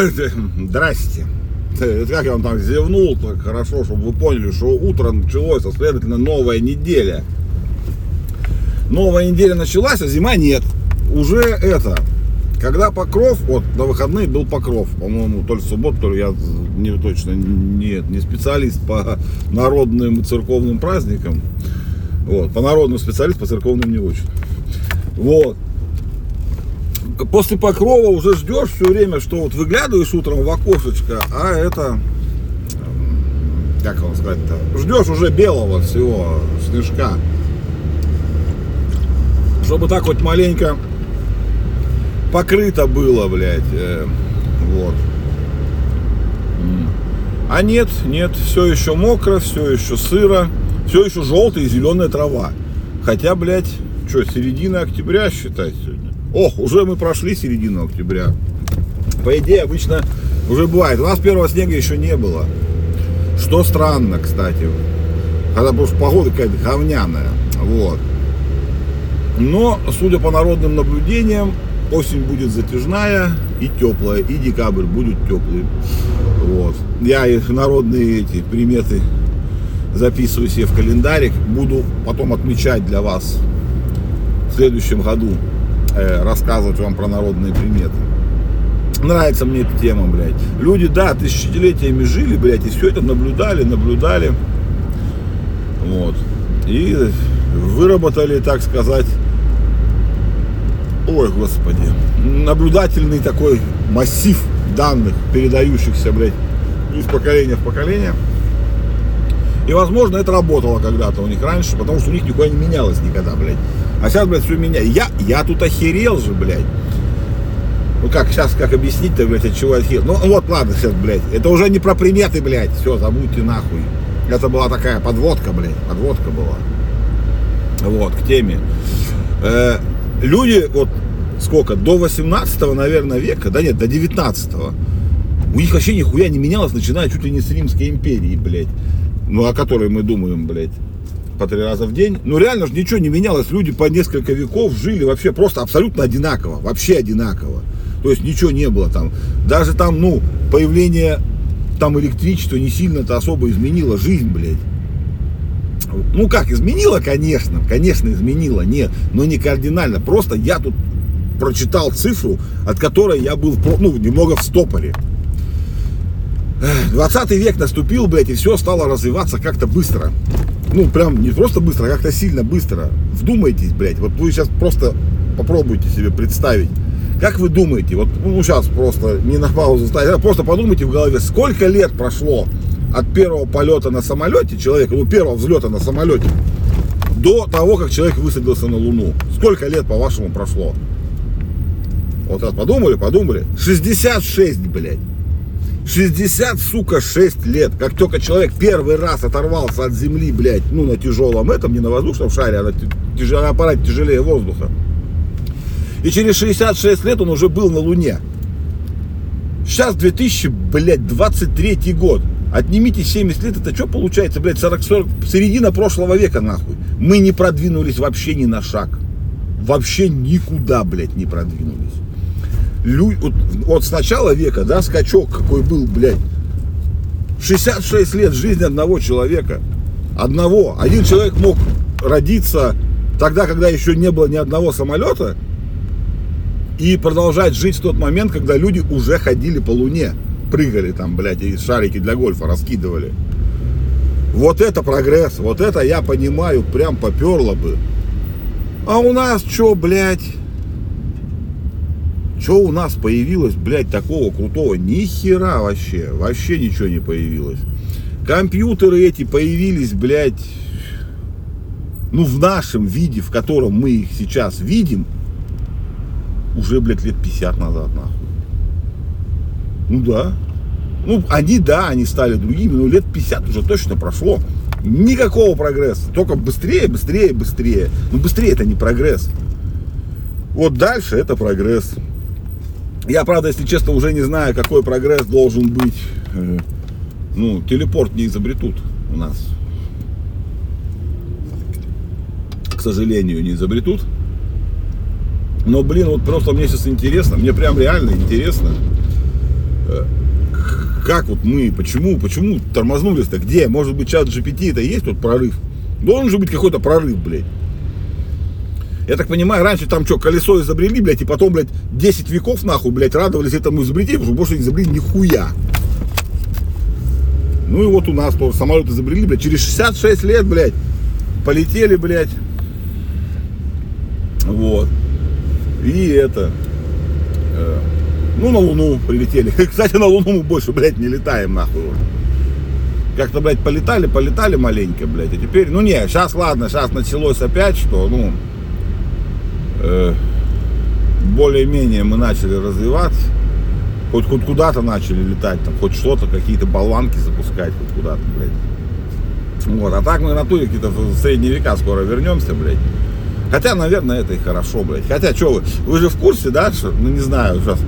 Здрасте. Как я вам там зевнул, так хорошо, чтобы вы поняли, что утро началось, а следовательно новая неделя. Новая неделя началась, а зима нет. Уже это, когда покров, вот на выходные был покров, по-моему, то ли в субботу, то ли я не точно нет, не специалист по народным церковным праздникам. Вот, по народным специалист, по церковным не очень. Вот. После покрова уже ждешь все время, что вот выглядываешь утром в окошечко, а это, как вам сказать-то, ждешь уже белого всего снежка. Чтобы так вот маленько покрыто было, блядь. Э, вот. А нет, нет, все еще мокро, все еще сыро, все еще желтая и зеленая трава. Хотя, блядь, что, середина октября считать сегодня? Ох, уже мы прошли середину октября. По идее, обычно уже бывает. У нас первого снега еще не было. Что странно, кстати. Когда просто погода какая-то говняная. Вот. Но, судя по народным наблюдениям, осень будет затяжная и теплая, и декабрь будет теплый. Вот. Я их народные эти приметы записываю себе в календарик, буду потом отмечать для вас в следующем году, э, рассказывать вам про народные приметы. Нравится мне эта тема, блядь. Люди, да, тысячелетиями жили, блядь, и все это наблюдали, наблюдали. Вот. И выработали, так сказать, ой, господи, наблюдательный такой массив данных, передающихся, блядь, из поколения в поколение. И, возможно, это работало когда-то у них раньше, потому что у них нихуя не менялось никогда, блядь. А сейчас, блядь, все меняется. Я, я тут охерел же, блядь. Ну как, сейчас как объяснить-то, блядь, от чего охерел? Ну вот, ладно, сейчас, блядь. Это уже не про приметы, блядь. Все, забудьте нахуй. Это была такая подводка, блядь. Подводка была. Вот, к теме. Э, люди, вот сколько, до 18 наверное, века, да нет, до 19 у них вообще нихуя не менялось, начиная чуть ли не с Римской империи, блядь. Ну, о которой мы думаем, блядь, по три раза в день. Ну, реально же ничего не менялось. Люди по несколько веков жили вообще просто абсолютно одинаково. Вообще одинаково. То есть ничего не было там. Даже там, ну, появление там электричества не сильно-то особо изменило жизнь, блядь. Ну как, изменила, конечно, конечно, изменила, нет, но не кардинально. Просто я тут прочитал цифру, от которой я был ну, немного в стопоре. 20 век наступил, блядь, и все стало развиваться как-то быстро. Ну, прям не просто быстро, а как-то сильно быстро. Вдумайтесь, блядь, вот вы сейчас просто попробуйте себе представить. Как вы думаете, вот ну сейчас просто не на паузу ставить, а просто подумайте в голове, сколько лет прошло от первого полета на самолете человека, ну первого взлета на самолете, до того, как человек высадился на Луну. Сколько лет, по-вашему, прошло? Вот раз подумали, подумали. 66, блядь. 60, сука, 6 лет. Как только человек первый раз оторвался от земли, блядь, ну, на тяжелом этом, не на воздушном шаре, а на, тяж... на аппарате тяжелее воздуха. И через 66 лет он уже был на Луне. Сейчас 2023 год. Отнимите 70 лет, это что получается, блядь, 40, 40, середина прошлого века, нахуй. Мы не продвинулись вообще ни на шаг. Вообще никуда, блядь, не продвинулись. Лю, вот, вот с начала века, да, скачок какой был, блядь. 66 лет жизни одного человека. Одного. Один человек мог родиться тогда, когда еще не было ни одного самолета, и продолжать жить в тот момент, когда люди уже ходили по Луне. Прыгали там, блядь, и шарики для гольфа раскидывали. Вот это прогресс, вот это я понимаю, прям поперло бы. А у нас что, блядь? Что у нас появилось, блядь, такого крутого? Ни хера вообще. Вообще ничего не появилось. Компьютеры эти появились, блядь, ну, в нашем виде, в котором мы их сейчас видим, уже, блядь, лет 50 назад, нахуй. Ну да. Ну, они, да, они стали другими, но лет 50 уже точно прошло. Никакого прогресса. Только быстрее, быстрее, быстрее. Но быстрее это не прогресс. Вот дальше это прогресс. Я, правда, если честно, уже не знаю, какой прогресс должен быть. Э, ну, телепорт не изобретут у нас. К сожалению, не изобретут. Но, блин, вот просто мне сейчас интересно, мне прям реально интересно. э, как вот мы, почему, почему тормознулись-то, где, может быть, чат GPT это есть тот прорыв? Должен же быть какой-то прорыв, блядь. Я так понимаю, раньше там что, колесо изобрели, блядь, и потом, блядь, 10 веков, нахуй, блядь, радовались этому изобретению, потому что больше изобрели нихуя. Ну и вот у нас тоже самолет изобрели, блядь, через 66 лет, блядь, полетели, блядь. Вот. И это, э, ну, на Луну прилетели. Кстати, на Луну мы больше, блядь, не летаем, нахуй. Как-то, блядь, полетали, полетали маленько, блядь. И теперь, ну не, сейчас, ладно, сейчас началось опять, что, ну, более-менее мы начали развиваться. Хоть, хоть куда-то начали летать, там, хоть что-то, какие-то болванки запускать, хоть куда-то, блядь. Вот, а так мы на туре какие-то в средние века скоро вернемся, блядь. Хотя, наверное, это и хорошо, блядь. Хотя, что вы, вы же в курсе, да, что, ну, не знаю, сейчас,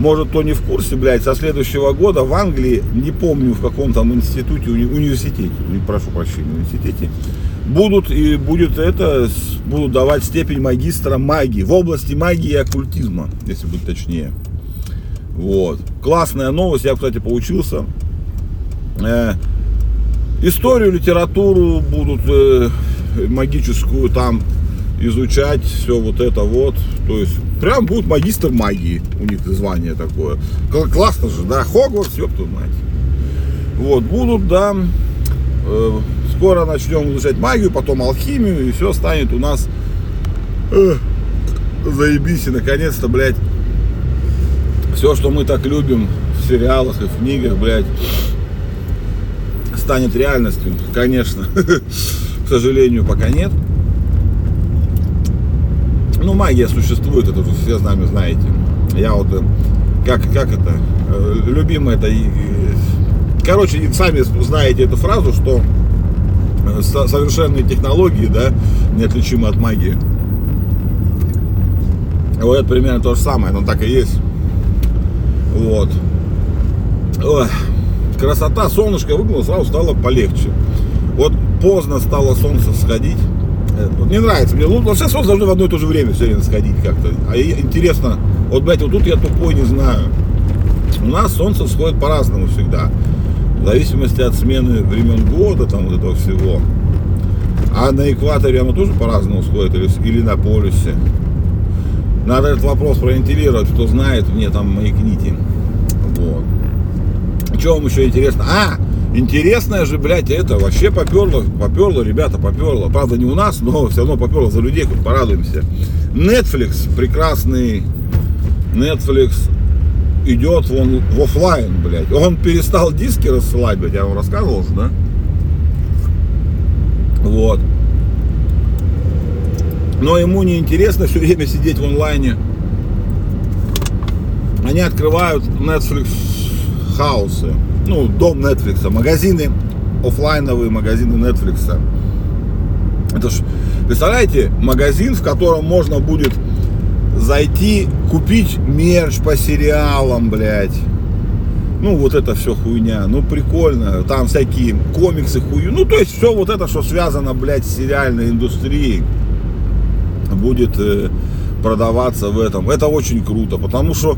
может, кто не в курсе, блядь, со следующего года в Англии, не помню, в каком там институте, уни, университете, прошу прощения, университете, будут и будет это, будут давать степень магистра магии в области магии и оккультизма, если быть точнее. Вот. Классная новость, я, кстати, поучился. Э, историю, литературу будут э, магическую там изучать, все вот это вот. То есть, прям будет магистр магии, у них звание такое. Классно же, да, Хогвартс, ёпту мать. Вот, будут, да, э, скоро начнем изучать магию, потом алхимию, и все станет у нас э, заебись, и наконец-то, блядь, все, что мы так любим в сериалах и в книгах, блядь, станет реальностью. Конечно, к сожалению, пока нет. Ну, магия существует, это уже все нами знаете. Я вот, э, как, как это, э, любимый это, короче, сами знаете эту фразу, что э, совершенные технологии, да, неотличимы от магии. Вот это примерно то же самое, но так и есть. Вот. Ой, красота, солнышко выглянуло, сразу стало полегче. Вот поздно стало солнце сходить. Э, вот не нравится мне. Ну, вообще солнце должно в одно и то же время все время сходить как-то. А интересно, вот, блядь, вот тут я тупой не знаю. У нас солнце сходит по-разному всегда. В зависимости от смены времен года, там вот этого всего. А на экваторе оно тоже по-разному сходит или, или на полюсе. Надо этот вопрос провентилировать, кто знает, мне там маякните. Вот. Что вам еще интересно? А, интересное же, блядь, это вообще поперло, поперло, ребята, поперло. Правда, не у нас, но все равно поперло за людей, хоть порадуемся. Netflix, прекрасный Netflix идет вон в офлайн, блядь. Он перестал диски рассылать, блядь, я вам рассказывал же, да? Вот но ему не интересно все время сидеть в онлайне. Они открывают Netflix хаусы, ну, дом Netflix, магазины, офлайновые магазины Netflix. Это ж, представляете, магазин, в котором можно будет зайти, купить мерч по сериалам, блядь. Ну, вот это все хуйня. Ну, прикольно. Там всякие комиксы хую. Ну, то есть, все вот это, что связано, блядь, с сериальной индустрией будет э, продаваться в этом. Это очень круто, потому что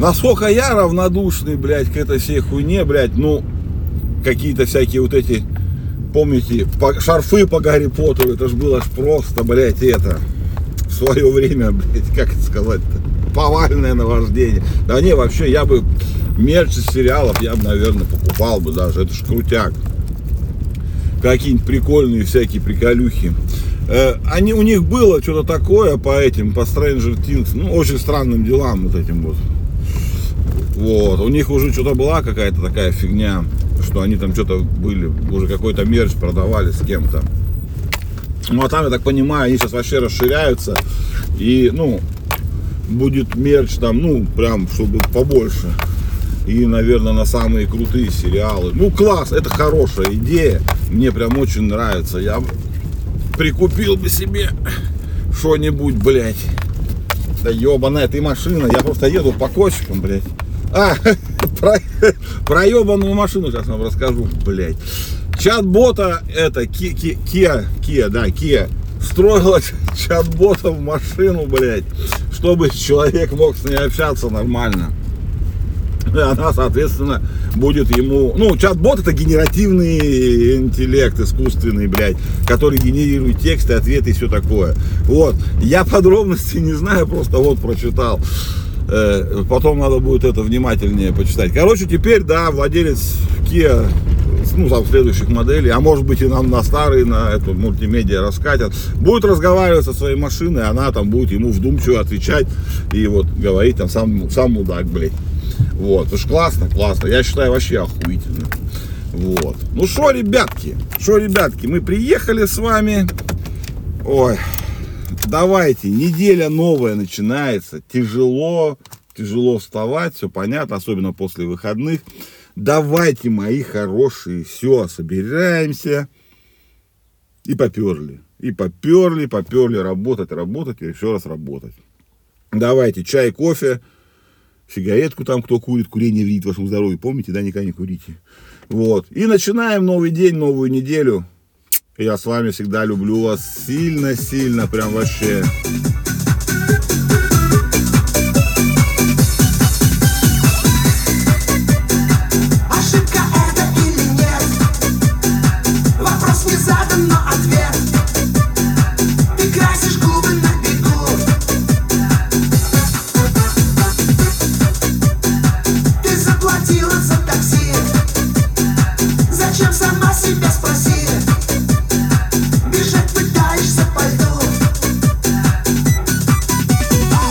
насколько я равнодушный, блядь, к этой всей хуйне, блядь, ну, какие-то всякие вот эти, помните, по, шарфы по Гарри Поттеру, это же было ж просто, блядь, это, в свое время, блядь, как это сказать-то, повальное наваждение. Да не, вообще, я бы мерч из сериалов, я бы, наверное, покупал бы даже, это ж крутяк. Какие-нибудь прикольные всякие приколюхи. Э, они, у них было что-то такое по этим, по Stranger Things, ну, очень странным делам вот этим вот. Вот, у них уже что-то была какая-то такая фигня, что они там что-то были, уже какой-то мерч продавали с кем-то. Ну, а там, я так понимаю, они сейчас вообще расширяются, и, ну, будет мерч там, ну, прям, чтобы побольше. И, наверное, на самые крутые сериалы. Ну, класс, это хорошая идея. Мне прям очень нравится. Я прикупил бы себе что-нибудь, блядь. Да ебаная ты машина, я просто еду по кочкам, блядь. А, про, про ебаную машину сейчас вам расскажу, блядь. Чат-бота, это, Kia, Kia, да, Kia, строила чат-бота в машину, блядь, чтобы человек мог с ней общаться нормально. она, соответственно, будет ему... Ну, чат-бот это генеративный интеллект искусственный, блядь, который генерирует тексты, ответы и все такое. Вот. Я подробностей не знаю, просто вот прочитал. Э, потом надо будет это внимательнее почитать. Короче, теперь, да, владелец Kia ну, там, следующих моделей, а может быть и нам на старые, на эту мультимедиа раскатят, будет разговаривать со своей машиной, она там будет ему вдумчиво отвечать и вот говорить там сам, сам мудак, блядь. Вот, это ж классно, классно, я считаю вообще охуительно. Вот. Ну что, ребятки, что, ребятки, мы приехали с вами. Ой, давайте, неделя новая начинается. Тяжело, тяжело вставать, все понятно, особенно после выходных. Давайте, мои хорошие, все, собираемся. И поперли. И поперли, поперли работать, работать и еще раз работать. Давайте чай, кофе, сигаретку там, кто курит, курение вредит вашему здоровью. Помните, да, никогда не курите. Вот. И начинаем новый день, новую неделю. Я с вами всегда люблю вас сильно-сильно, прям вообще. Ошибка это или нет? Вопрос не задан, но ответ